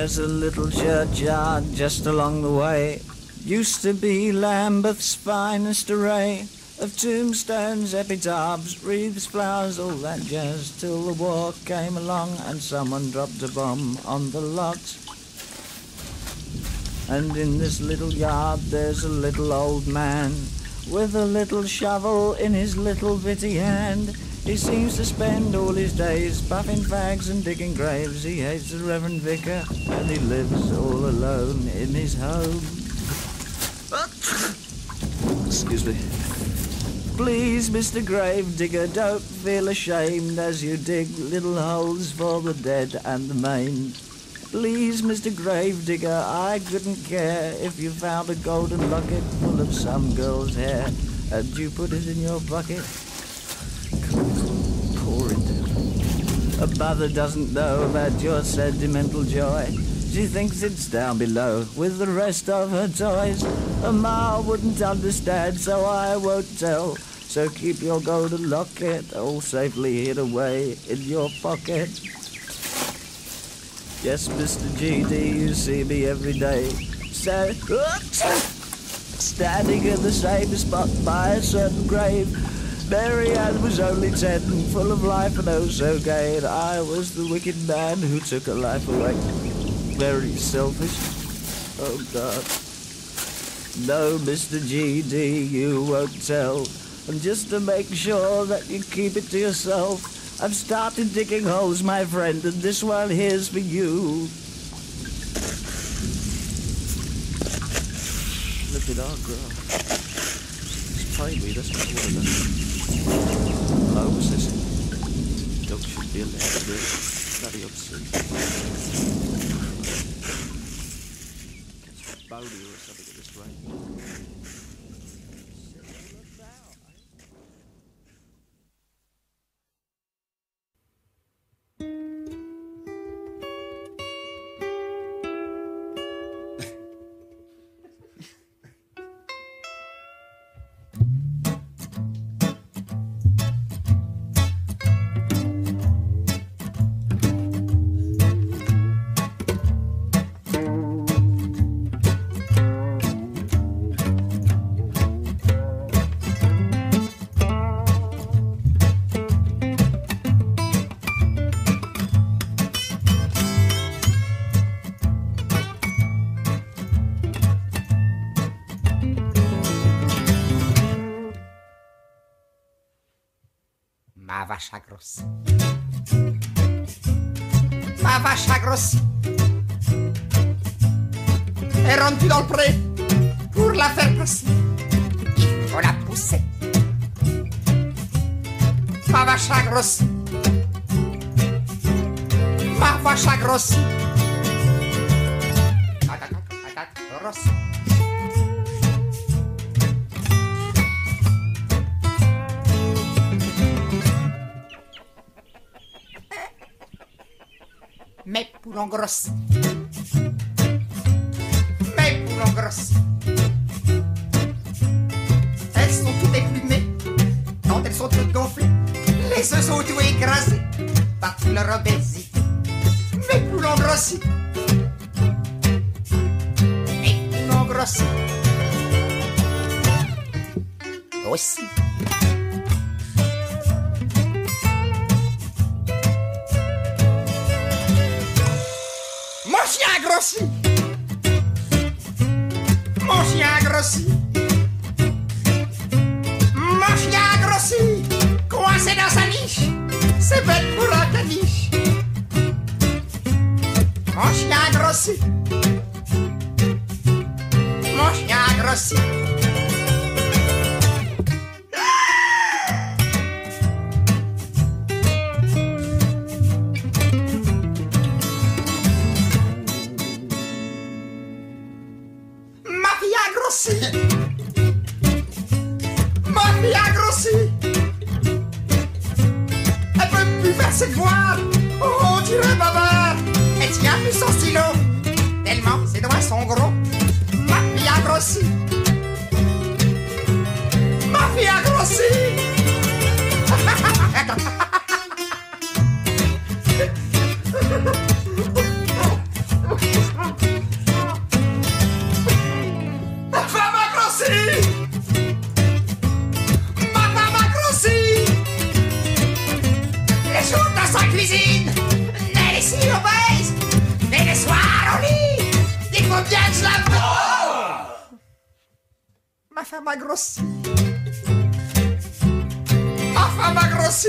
There's a little churchyard just along the way. Used to be Lambeth's finest array of tombstones, epitaphs, wreaths, flowers, all that jazz. Till the war came along and someone dropped a bomb on the lot. And in this little yard there's a little old man with a little shovel in his little bitty hand. He seems to spend all his days puffing fags and digging graves. He hates the Reverend Vicar and he lives all alone in his home. Excuse me. Please, Mr. Gravedigger, don't feel ashamed as you dig little holes for the dead and the maimed. Please, Mr. Gravedigger, I couldn't care if you found a golden locket full of some girl's hair and you put it in your bucket. Pour it. A mother doesn't know about your sentimental joy. She thinks it's down below with the rest of her toys. A ma wouldn't understand, so I won't tell. So keep your golden locket all safely hid away in your pocket. Yes, Mr. GD, you see me every day. Sta- standing in the same spot by a certain grave. Mary Ann was only ten, full of life and oh so gay, and I was the wicked man who took her life away. Very selfish. Oh God. No, Mr. GD, you won't tell. And just to make sure that you keep it to yourself, I've started digging holes, my friend, and this one here's for you. Look at our girl. It's primary, that's not one of them. How was this? Dog should be allowed to do it. Bloody obscene. Bodhi or something of this right. Vache a grossi. Ma vache grossi. est rendue dans le pré pour la faire passer. Il faut la pousser. Ma vache a grossi. Ma vache a. Grossi. Mes poulons grossis. Mes poulons grossis. Elles sont toutes éplumées. Quand elles sont toutes gonflées, les œufs sont tout écrasés par toute leur obésité. Mes poulons grossis. Mes poulons grossis. Aussi. Enfin m'a grossi. Enfin m'a grossi.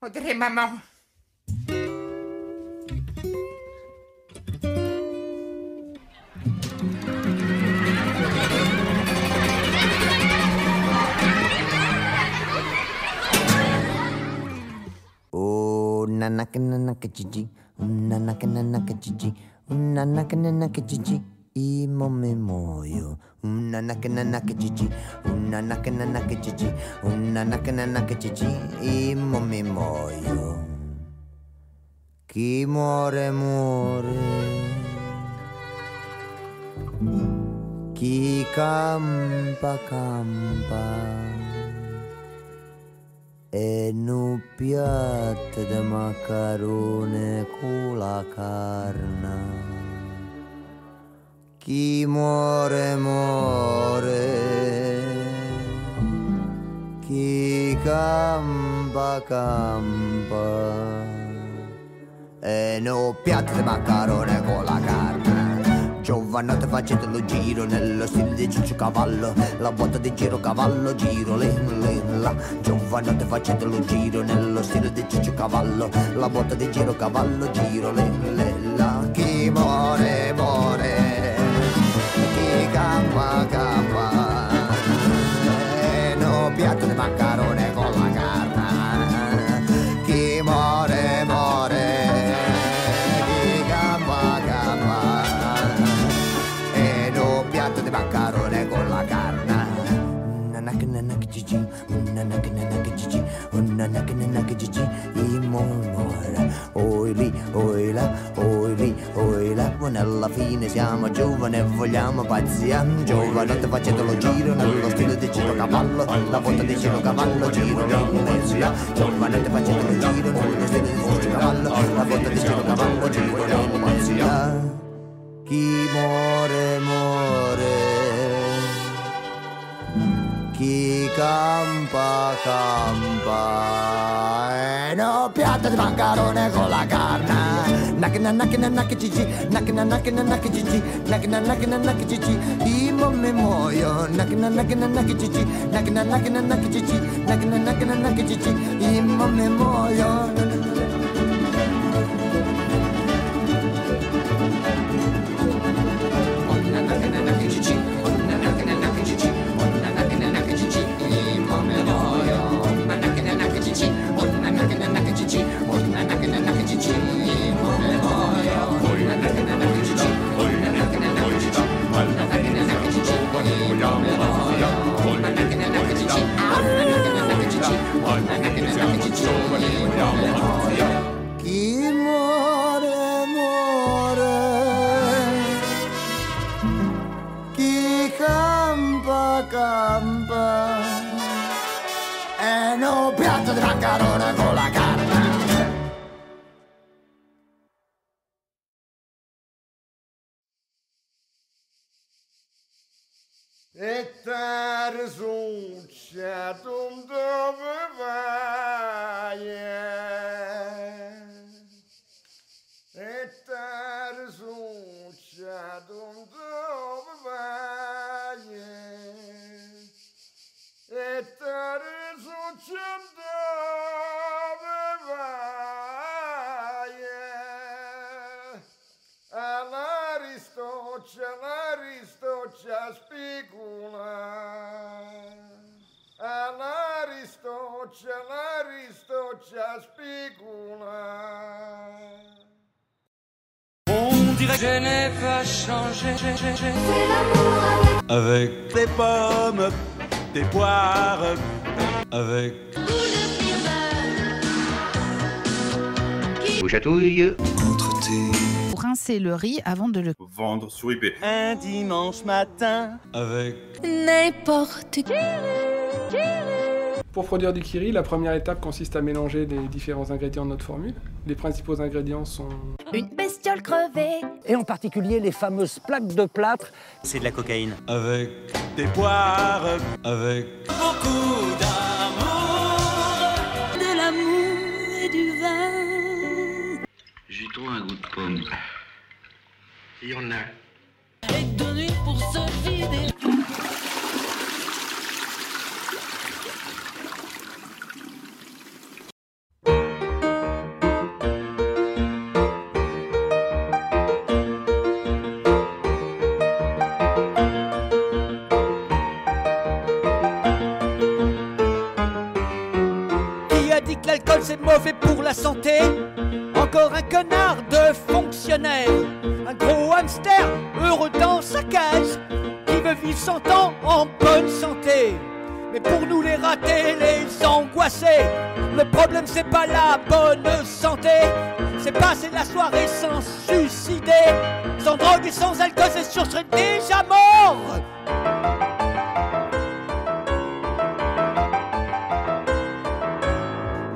Audrey, maman. Oh, nanaka nanaka jiji, nanaka nanaka jiji, nanaka nanaka jiji, Imo me muoio, una nacananaca gigi, una nacananaca gigi, una nacananaca gigi, imo me muoio. Chi muore muore. Chi campa campa. E nu piatto da macarone con la carne. Chi muore muore, chi campa campa. E un piatto di macarone con la carne. Giovanotte facete lo giro nello stile di Ciccio Cavallo. La botta di giro cavallo giro le le la. Giovanotte facete lo giro nello stile di Ciccio Cavallo. La botta di giro cavallo giro le le la. Chi muore muore Chi campa campa E no piatto di maccarone fine siamo giovani e vogliamo pazzia. Giovanotte facendo lo giro nello stile di Ciro Cavallo, la volta di Ciro Cavallo, giro lì, là. Giovanotte facendo lo giro nello stile di Ciro Cavallo, la volta di Ciro Cavallo, giro lì, là. Chi muore muore, chi campa campa, e no piatto di maccarone con la carne. Knockin' a knockin' a knockin' chichi Knockin' a knockin' a knockin' chichi Knockin' a knockin' a knockin' chichi Imo mi moyo Knockin' a knockin' a knockin' chichi Knockin' a knockin' a knockin' chichi Knockin' a knockin' a knockin' chichi Imo mi moyo Le riz avant de le Vendre sur eBay. un dimanche matin, avec N'importe qui. Pour produire du kiri, la première étape consiste à mélanger les différents ingrédients de notre formule. Les principaux ingrédients sont Une bestiole crevée. et en particulier les fameuses plaques de plâtre. C'est de la cocaïne. avec des poires, avec beaucoup d'amour. De l'amour et du vin. J'ai trop un goût de pomme. Il y en a. Et de nuit pour se vider. Qui a dit que l'alcool c'est mauvais pour la santé? Encore un connard de fonctionnaire heureux dans sa cage Qui veut vivre 100 ans en bonne santé. Mais pour nous les ratés, les angoissés Le problème c'est pas la bonne santé. C'est passer la soirée sans suicider Sans drogue et sans alcool c'est sûr je serais déjà mort.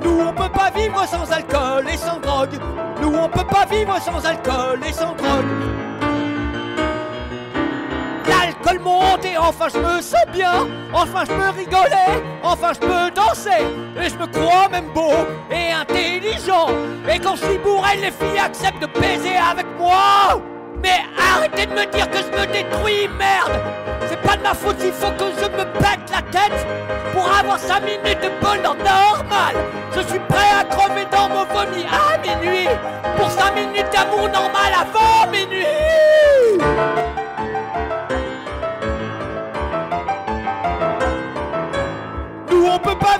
Nous on peut pas vivre sans alcool et sans drogue. Nous on peut pas vivre sans alcool et sans enfin je me sens bien. Enfin je peux rigoler. Enfin je peux danser. Et je me crois même beau et intelligent. Et quand je suis bourré, les filles acceptent de baiser avec moi. Mais arrêtez de me dire que je me détruis, merde C'est pas de ma faute s'il faut que je me pète la tête Pour avoir 5 minutes de bonheur normal Je suis prêt à crever dans mon vomi à minuit Pour 5 minutes d'amour normal avant minuit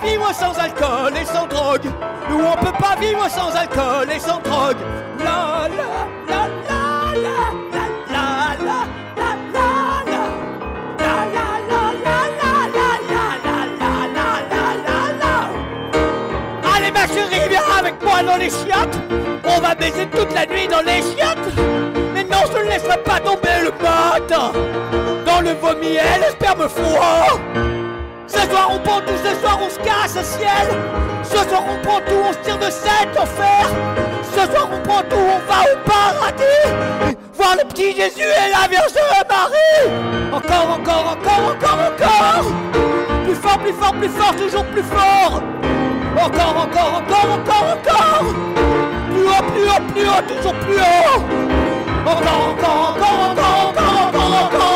vivre sans alcool et sans drogue. Nous, on peut pas vivre sans alcool et sans drogue. La la la la la la la la. Ma chérie, viens avec moi dans les chiottes On va baiser toute la nuit dans les chiottes Mais non, je ne laisserai pas tomber le pote Dans le vomi et le sperme froid ce soir on prend tout, ce soir on se casse ciel. Ce soir on prend tout, on se tire de cet enfer. Ce soir on prend tout, on va au paradis. Voir le petit Jésus et la Vierge Marie. Encore, encore, encore, encore, encore. Plus fort, plus fort, plus fort, toujours plus fort. Encore, encore, encore, encore, encore. Plus haut, plus haut, plus haut, toujours plus haut. Encore, encore, encore, encore, encore, encore, encore,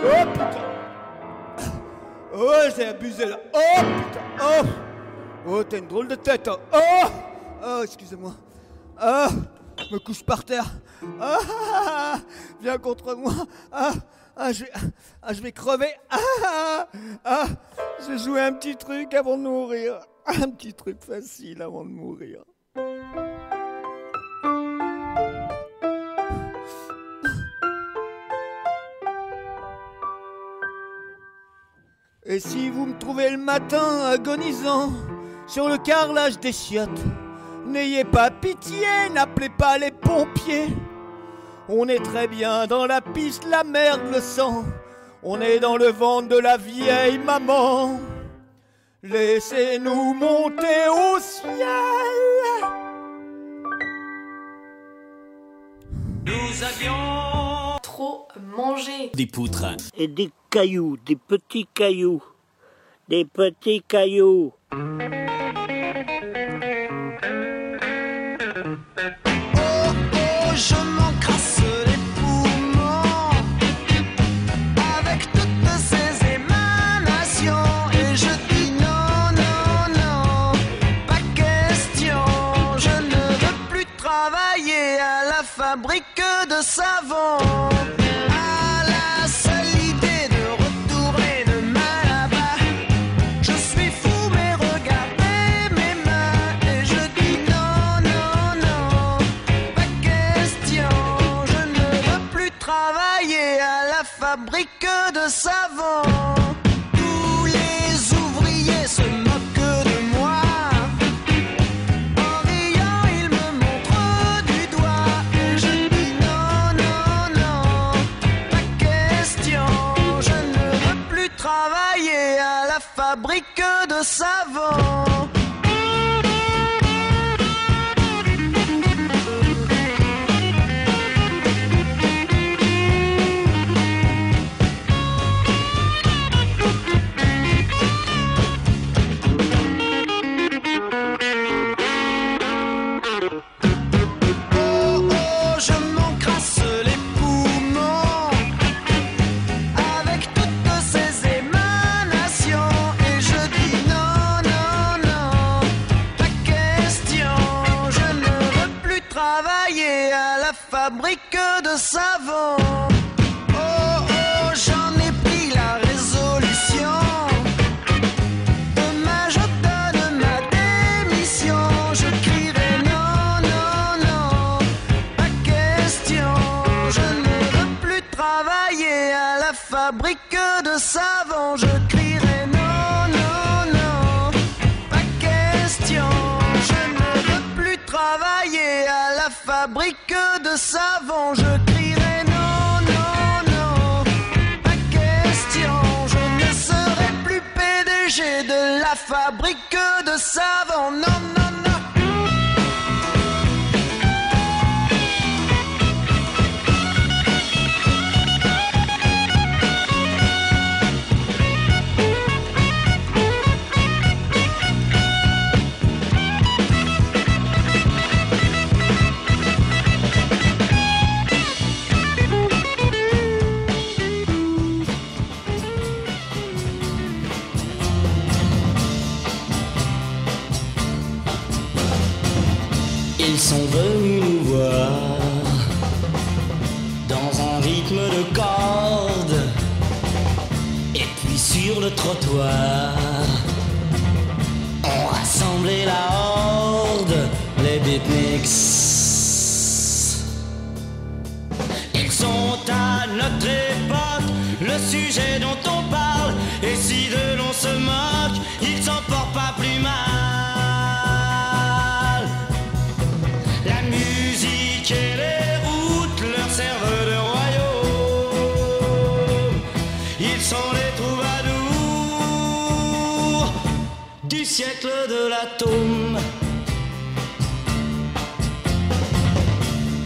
Oh putain. Oh j'ai abusé là. Oh putain. Oh. Oh t'as une drôle de tête hein. Oh. Oh excusez-moi. Ah Je me couche par terre. Ah, Viens contre moi. Ah ah, je vais, ah, je vais crever. Ah, ah, je vais jouer un petit truc avant de mourir. Un petit truc facile avant de mourir. Et si vous me trouvez le matin agonisant sur le carrelage des chiottes, n'ayez pas pitié, n'appelez pas les pompiers. On est très bien dans la piste, la merde, le sang. On est dans le ventre de la vieille maman. Laissez-nous monter au ciel. Nous avions mangé. Des poutres. Et des cailloux, des petits cailloux. Des petits cailloux. De savon. Tous les ouvriers se moquent de moi. En riant, ils me montrent du doigt. Et je dis non, non, non. Pas question, je ne veux plus travailler à la fabrique de savon. Fabrique de savon, non, non, sont venus nous voir dans un rythme de corde et puis sur le trottoir on rassemblait la horde, les beatniks. Ils sont à notre époque le sujet dont on parle et si de l'on se moque,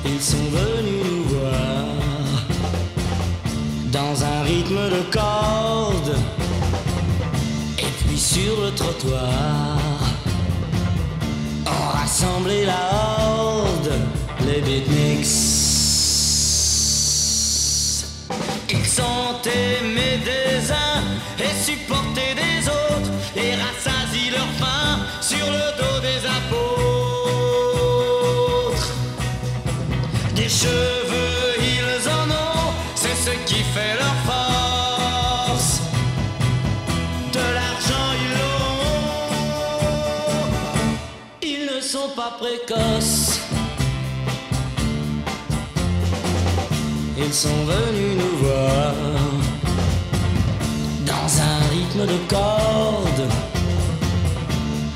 Ils sont venus nous voir dans un rythme de corde et puis sur le trottoir. On rassemblait la horde, les beatniks. Ils sont aimés des cheveux, ils en ont, c'est ce qui fait leur force. De l'argent, ils l'auront. Ils ne sont pas précoces. Ils sont venus nous voir dans un rythme de corde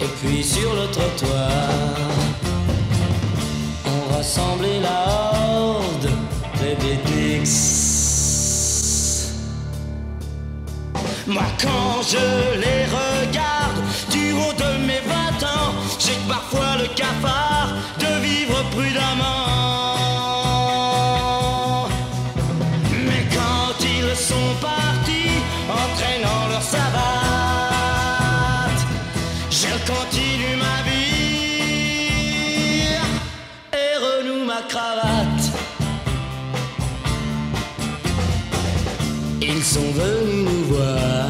et puis sur le trottoir on rassemblait la horde des beatniks. Moi quand je les regarde du haut de mes 20 ans, j'ai parfois le cafard de vivre prudemment. Mais quand ils sont partis, Ils sont venus nous voir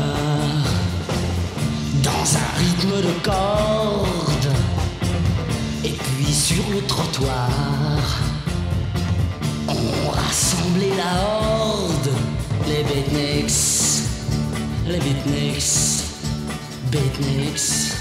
dans un rythme de corde. Et puis sur le trottoir on rassemblait la horde. Les beatniks les beatniks beatniks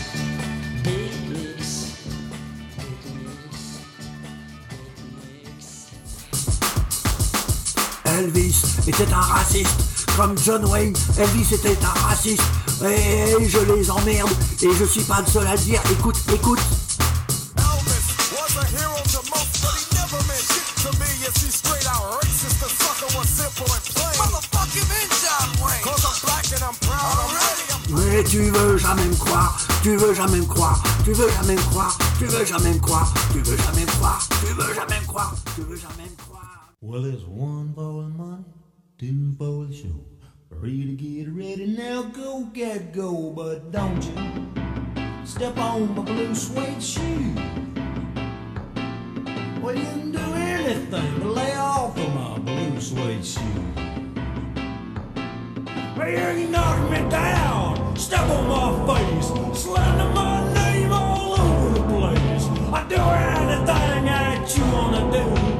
était un raciste, comme John Wayne. Elvis était un raciste. Et je les emmerde. Et je suis pas le seul à le dire. Écoute, écoute. Mais tu veux jamais me croire, tu veux jamais me croire, tu veux jamais me croire, tu veux jamais me croire, tu veux jamais me croire, tu veux jamais me croire, tu veux jamais me croire. Well, there's for the show. Three to get ready, now go get go, but don't you step on my blue suede shoe. Well, you can do anything but lay off of my blue suede shoe. Well, you knock me down, step on my face, slander my name all over the place. I do anything that you wanna do,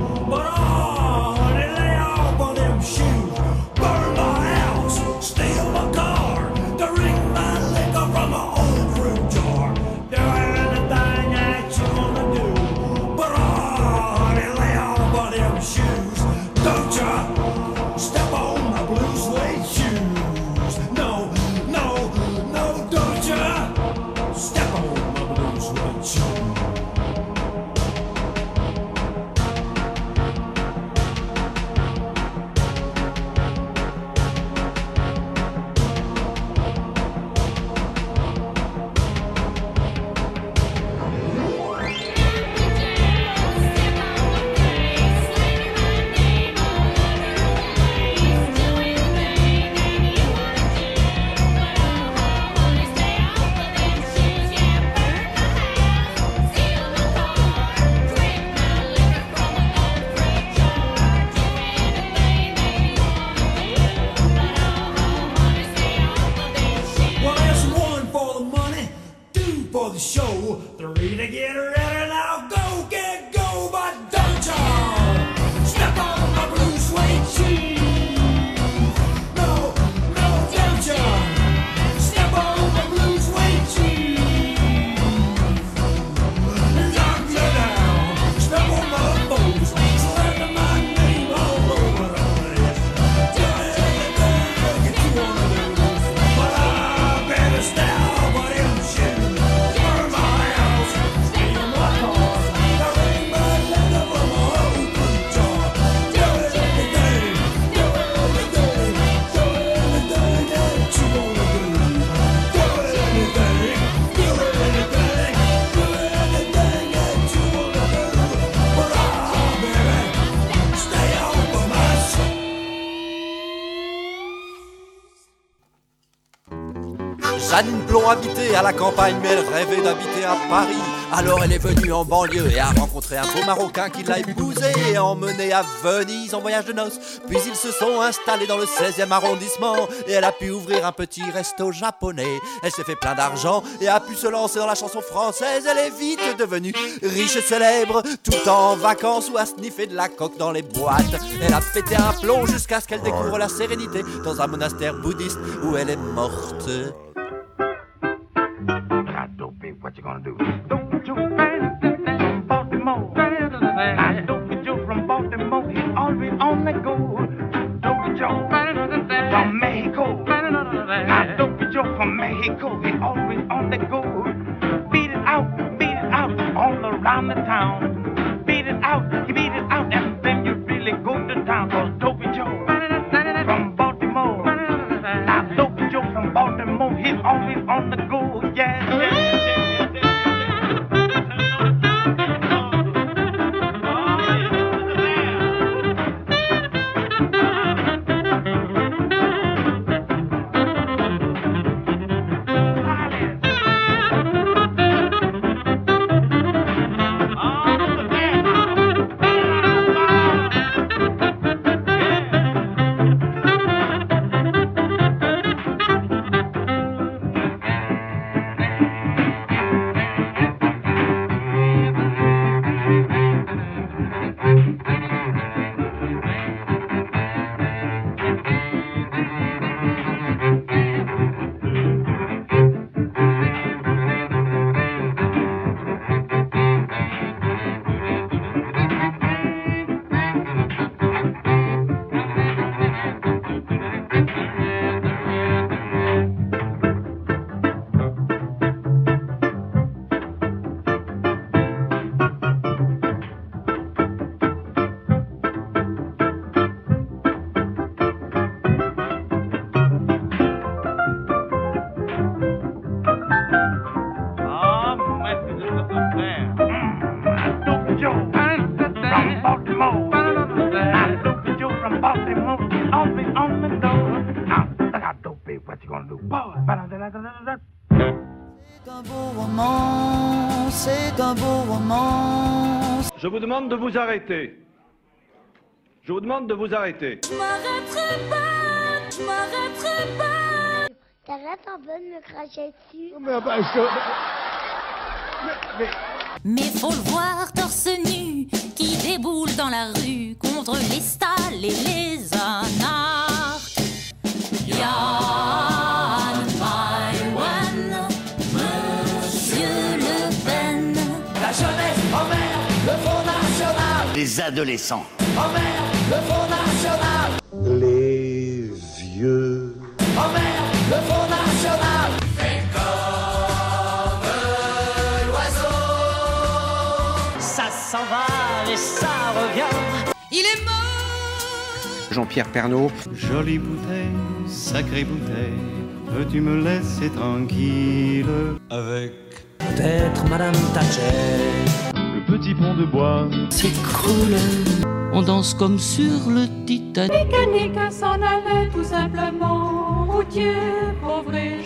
Jeanne Plon habitait à la campagne, mais elle rêvait d'habiter à Paris. Alors elle est venue en banlieue et a rencontré un beau Marocain qui l'a épousée et emmené à Venise en voyage de noces. Puis ils se sont installés dans le 16e arrondissement et elle a pu ouvrir un petit resto japonais. Elle s'est fait plein d'argent et a pu se lancer dans la chanson française. Elle est vite devenue riche et célèbre, tout en vacances ou à sniffer de la coque dans les boîtes. Elle a pété un plomb jusqu'à ce qu'elle découvre la sérénité dans un monastère bouddhiste où elle est morte. What you gonna do? Don't you from Baltimore? Now, Dopey Joe from Baltimore, he's always on the go. Dopey Joe from Mexico. Now, Dopey Joe from Mexico, he's always on the go. Beat it out, beat it out, all around the town. Beat it out, you beat it out, and then you really go to town. Vous demande de vous arrêter. Je vous demande de vous arrêter. Je m'arrêterai pas, je m'arrêterai pas. T'arrêtes un peu de me cracher dessus. Mais faut le voir torse nu qui déboule dans la rue contre les stalles et les anarches. Les adolescents emmerdent le Front National. Les vieux. Emmerde le Front National. Fais comme l'oiseau. Ça s'en va et ça revient. Il est mort. Jean-Pierre Pernaud. Jolie bouteille, sacrée bouteille, peux-tu me laisser tranquille? Avec Peut-être Madame Thatcher. Petit pont de bois. S'écroule. On danse comme sur le Titanic. Mécanique s'en allait tout simplement. Routier, pauvre et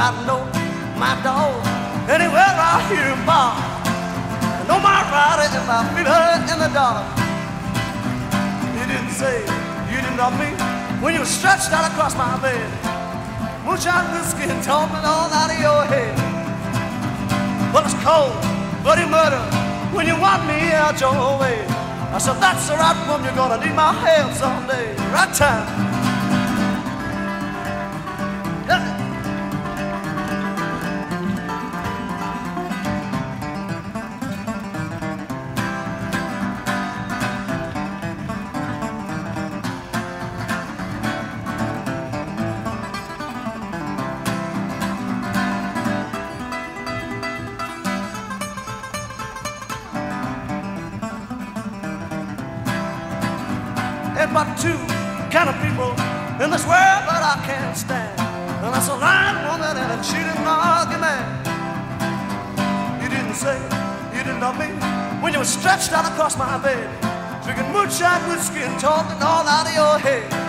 I know my dog. Anywhere I hear him bark, I know my rider is my feet hurt in the dark. You didn't say you didn't love me when you stretched out across my bed. Moonshine whiskey and talking all out of your head. Well, it's cold, bloody murder when you want me out your way. I said, that's the right one, you're gonna need my help someday. Right time. was stretched out across my bed, drinking moonshine whiskey and talking all out of your head.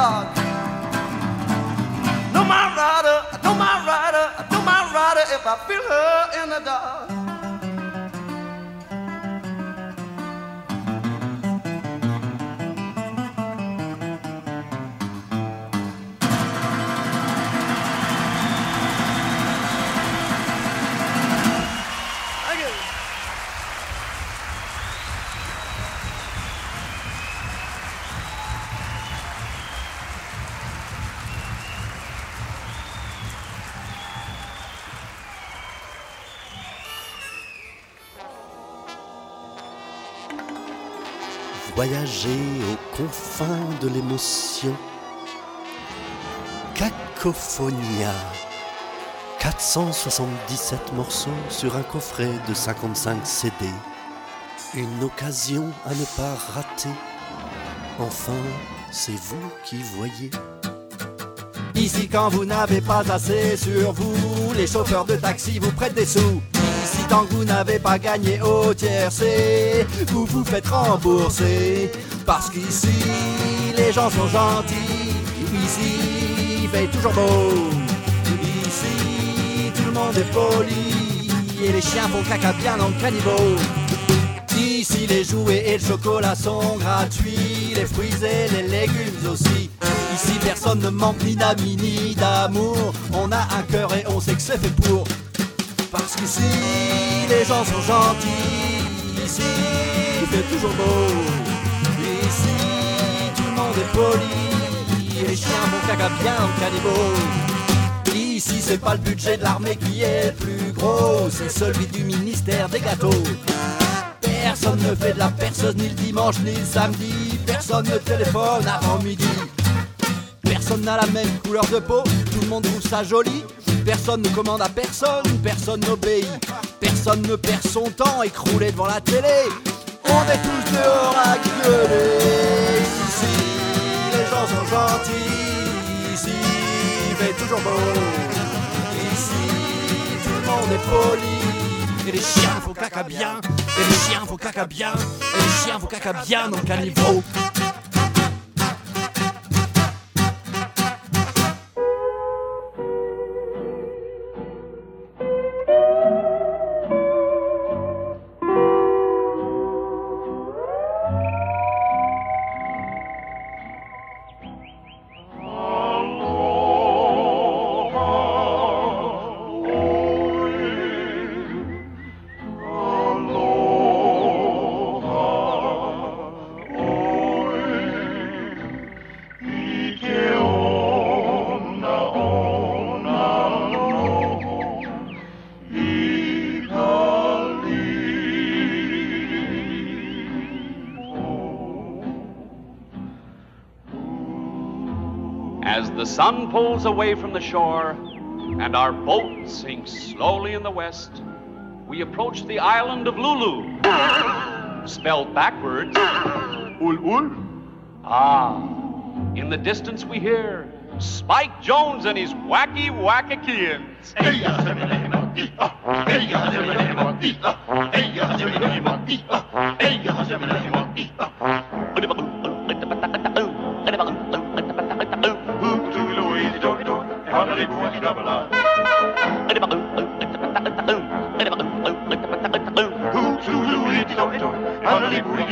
God. I know my rider, I know my rider, I know my rider if I feel her in the dark. Aux confins de l'émotion. Cacophonia. 477 morceaux sur un coffret de 55 CD. Une occasion à ne pas rater. Enfin, c'est vous qui voyez. Ici quand vous n'avez pas assez sur vous, les chauffeurs de taxi vous prêtent des sous. Ici tant que vous n'avez pas gagné au tiercé, vous vous faites rembourser. Parce qu'ici, les gens sont gentils. Ici, il fait toujours beau. Ici, tout le monde est poli. Et les chiens font caca bien dans le caniveau. Ici, les jouets et le chocolat sont gratuits. Les fruits et les légumes aussi. Ici, personne ne manque ni d'amis ni d'amour. On a un cœur et on sait que c'est fait pour. Parce qu'ici, les gens sont gentils. Ici, il fait toujours beau. Ici, tout le monde est poli. Les chiens vont caca bien le caniveau. Ici, c'est pas le budget de l'armée qui est plus gros, c'est celui du ministère des gâteaux. Personne ne fait de la personne ni le dimanche ni le samedi. Personne ne téléphone avant midi. Personne n'a la même couleur de peau, tout le monde trouve ça joli. Personne ne commande à personne, personne n'obéit. Personne ne perd son temps écroulé devant la télé. On est tous dehors à gueuler. Ici, les gens sont gentils. Ici, il fait toujours beau. Ici, tout le monde est poli. Et les chiens font caca bien. Et les chiens font caca bien. Et les chiens font caca bien dans le caniveau. Sun pulls away from the shore and our boat sinks slowly in the west, we approach the island of Lulu. Spelled backwards, Ul Ul. Ah, in the distance we hear Spike Jones and his wacky wackakians.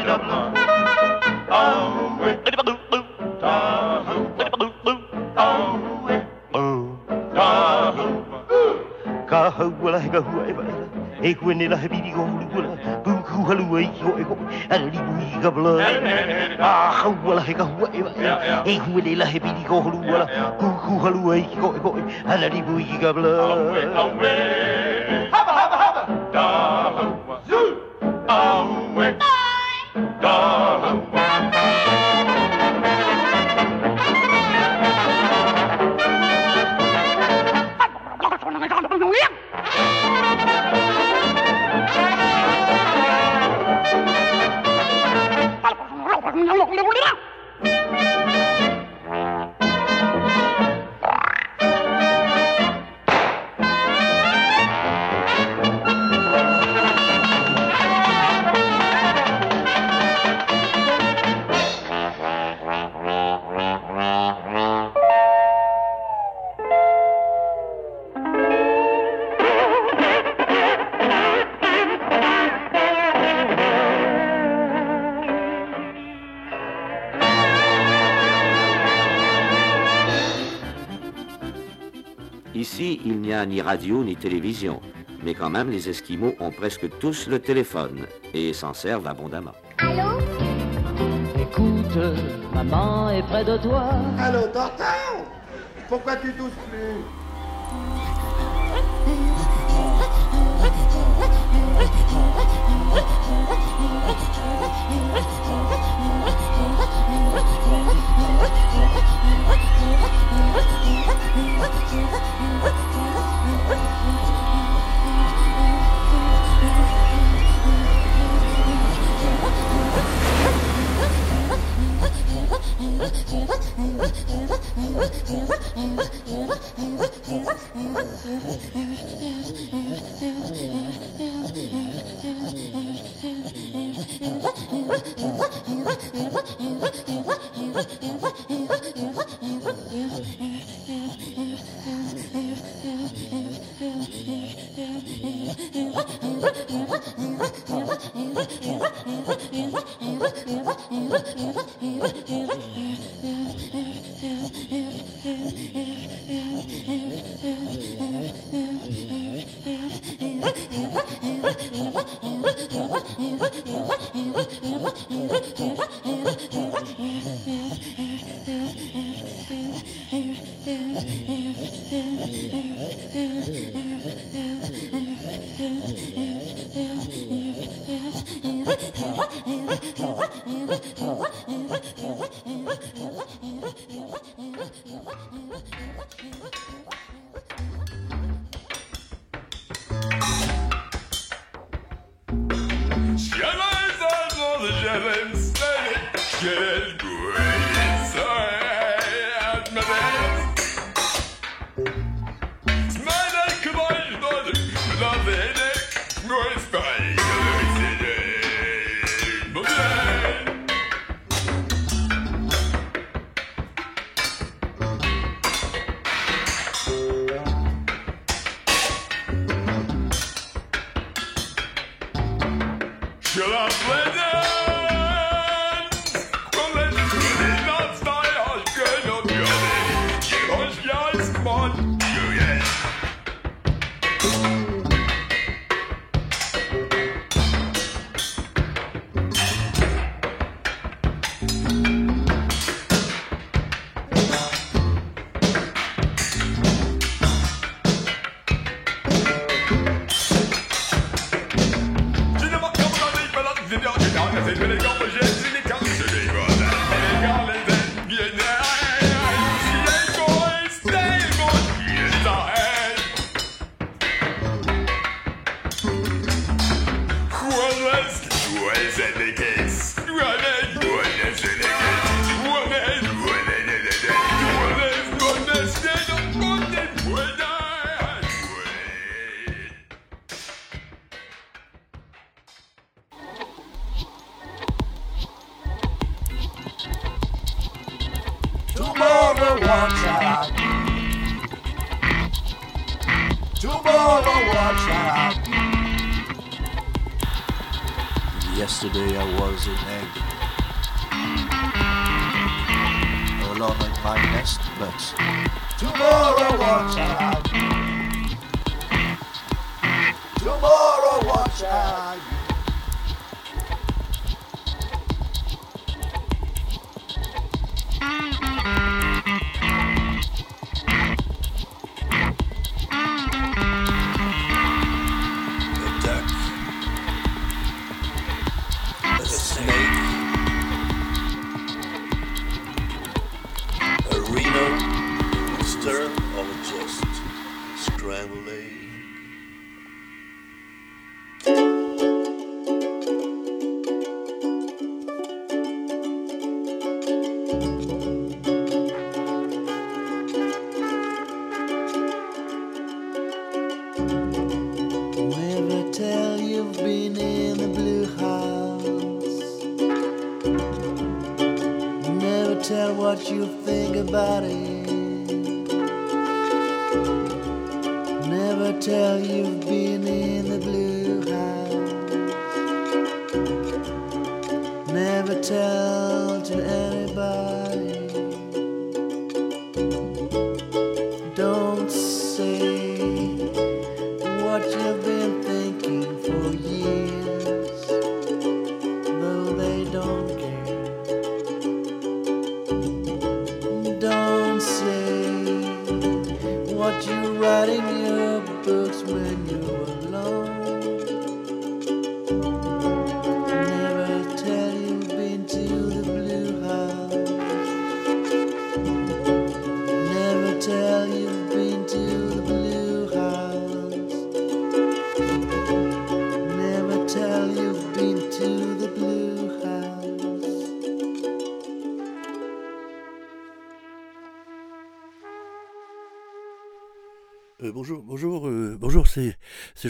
e 가 radio ni télévision. Mais quand même, les Esquimaux ont presque tous le téléphone et s'en servent abondamment. Écoute, maman est près de toi. Allô, Tonton? Pourquoi tu tousses plus? Tomorrow watch out. Yesterday I was an egg. Alone in my nest, but Tomorrow watch out. Tomorrow watch out.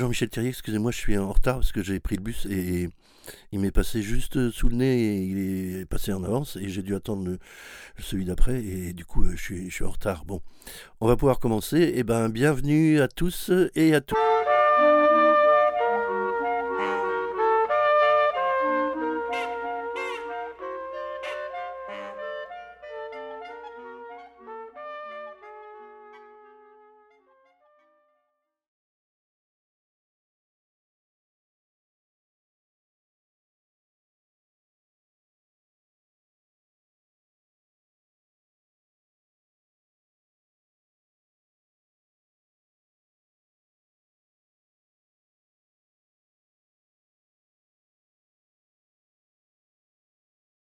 Jean-Michel Thierry. Excusez-moi, je suis en retard parce que j'ai pris le bus et, et il m'est passé juste sous le nez et il est passé en avance et j'ai dû attendre celui d'après et du coup euh, je suis, en retard. Bon, on va pouvoir commencer. Eh ben, bienvenue à tous et à toutes.